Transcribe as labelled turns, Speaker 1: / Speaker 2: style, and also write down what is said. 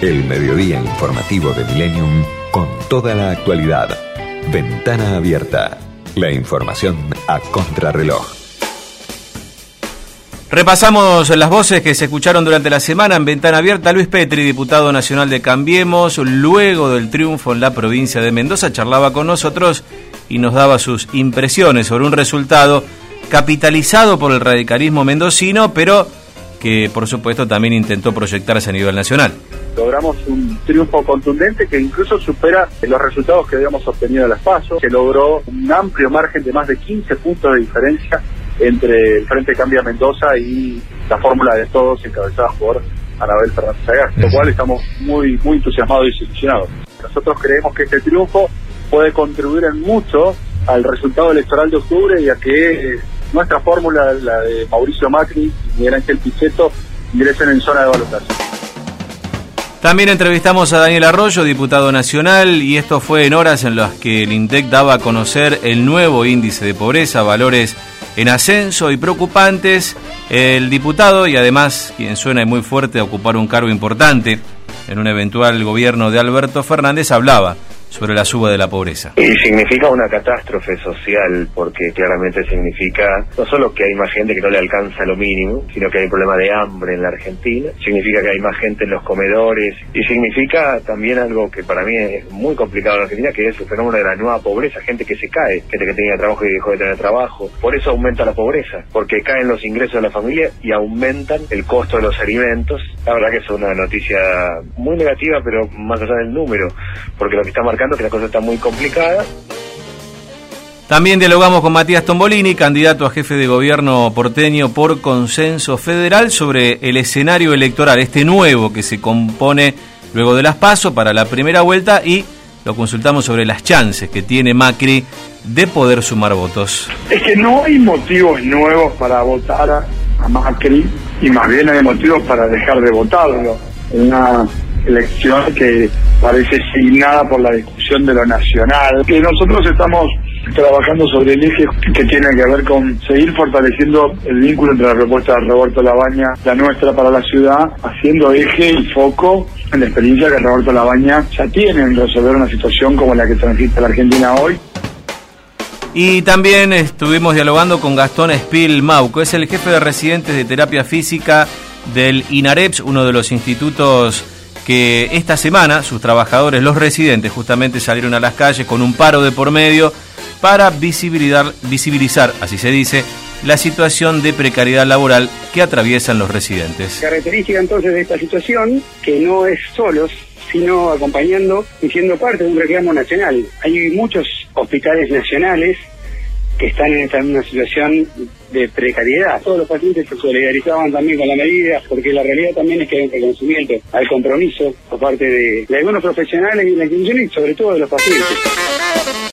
Speaker 1: El mediodía informativo de Millennium con toda la actualidad. Ventana abierta. La información a contrarreloj.
Speaker 2: Repasamos las voces que se escucharon durante la semana en Ventana Abierta. Luis Petri, diputado nacional de Cambiemos, luego del triunfo en la provincia de Mendoza, charlaba con nosotros y nos daba sus impresiones sobre un resultado capitalizado por el radicalismo mendocino, pero que por supuesto también intentó proyectarse a nivel nacional
Speaker 3: logramos un triunfo contundente que incluso supera los resultados que habíamos obtenido en las PASO, que logró un amplio margen de más de 15 puntos de diferencia entre el Frente Cambia Mendoza y la fórmula de todos encabezada por Anabel Fernández Agar, lo cual estamos muy, muy entusiasmados y ilusionados. Nosotros creemos que este triunfo puede contribuir en mucho al resultado electoral de octubre y a que eh, nuestra fórmula, la de Mauricio Macri y Miguel Ángel Pichetto, ingresen en zona de valutación.
Speaker 2: También entrevistamos a Daniel Arroyo, diputado nacional, y esto fue en horas en las que el INTEC daba a conocer el nuevo índice de pobreza, valores en ascenso y preocupantes. El diputado, y además quien suena muy fuerte a ocupar un cargo importante en un eventual gobierno de Alberto Fernández, hablaba sobre la suba de la pobreza.
Speaker 4: Y significa una catástrofe social porque claramente significa no solo que hay más gente que no le alcanza lo mínimo, sino que hay un problema de hambre en la Argentina, significa que hay más gente en los comedores y significa también algo que para mí es muy complicado en la Argentina, que es el fenómeno de la nueva pobreza, gente que se cae, gente que tenía trabajo y dejó de tener trabajo. Por eso aumenta la pobreza, porque caen los ingresos de la familia y aumentan el costo de los alimentos. La verdad que es una noticia muy negativa, pero más allá del número, porque lo que está marcando que la cosa está muy complicada.
Speaker 2: También dialogamos con Matías Tombolini, candidato a jefe de gobierno porteño por consenso federal, sobre el escenario electoral, este nuevo que se compone luego de las PASO para la primera vuelta y lo consultamos sobre las chances que tiene Macri de poder sumar votos.
Speaker 5: Es que no hay motivos nuevos para votar a Macri y más bien hay motivos para dejar de votarlo. Una elección que parece signada por la discusión de lo nacional, que nosotros estamos trabajando sobre el eje que tiene que ver con seguir fortaleciendo el vínculo entre la propuesta de Roberto Labaña, la nuestra para la ciudad, haciendo eje y foco en la experiencia que Roberto Labaña ya tiene en resolver una situación como la que transita la Argentina hoy.
Speaker 2: Y también estuvimos dialogando con Gastón Espil Mauco, es el jefe de residentes de terapia física del INAREPS, uno de los institutos que esta semana sus trabajadores, los residentes, justamente salieron a las calles con un paro de por medio para visibilizar, visibilizar así se dice, la situación de precariedad laboral que atraviesan los residentes.
Speaker 6: Característica entonces de esta situación, que no es solos, sino acompañando y siendo parte de un reclamo nacional. Hay muchos hospitales nacionales que están en esta misma situación de precariedad. Todos los pacientes se solidarizaban también con la medida, porque la realidad también es que hay un reconocimiento al compromiso por parte de, algunos profesionales y de la institución y sobre todo de los pacientes.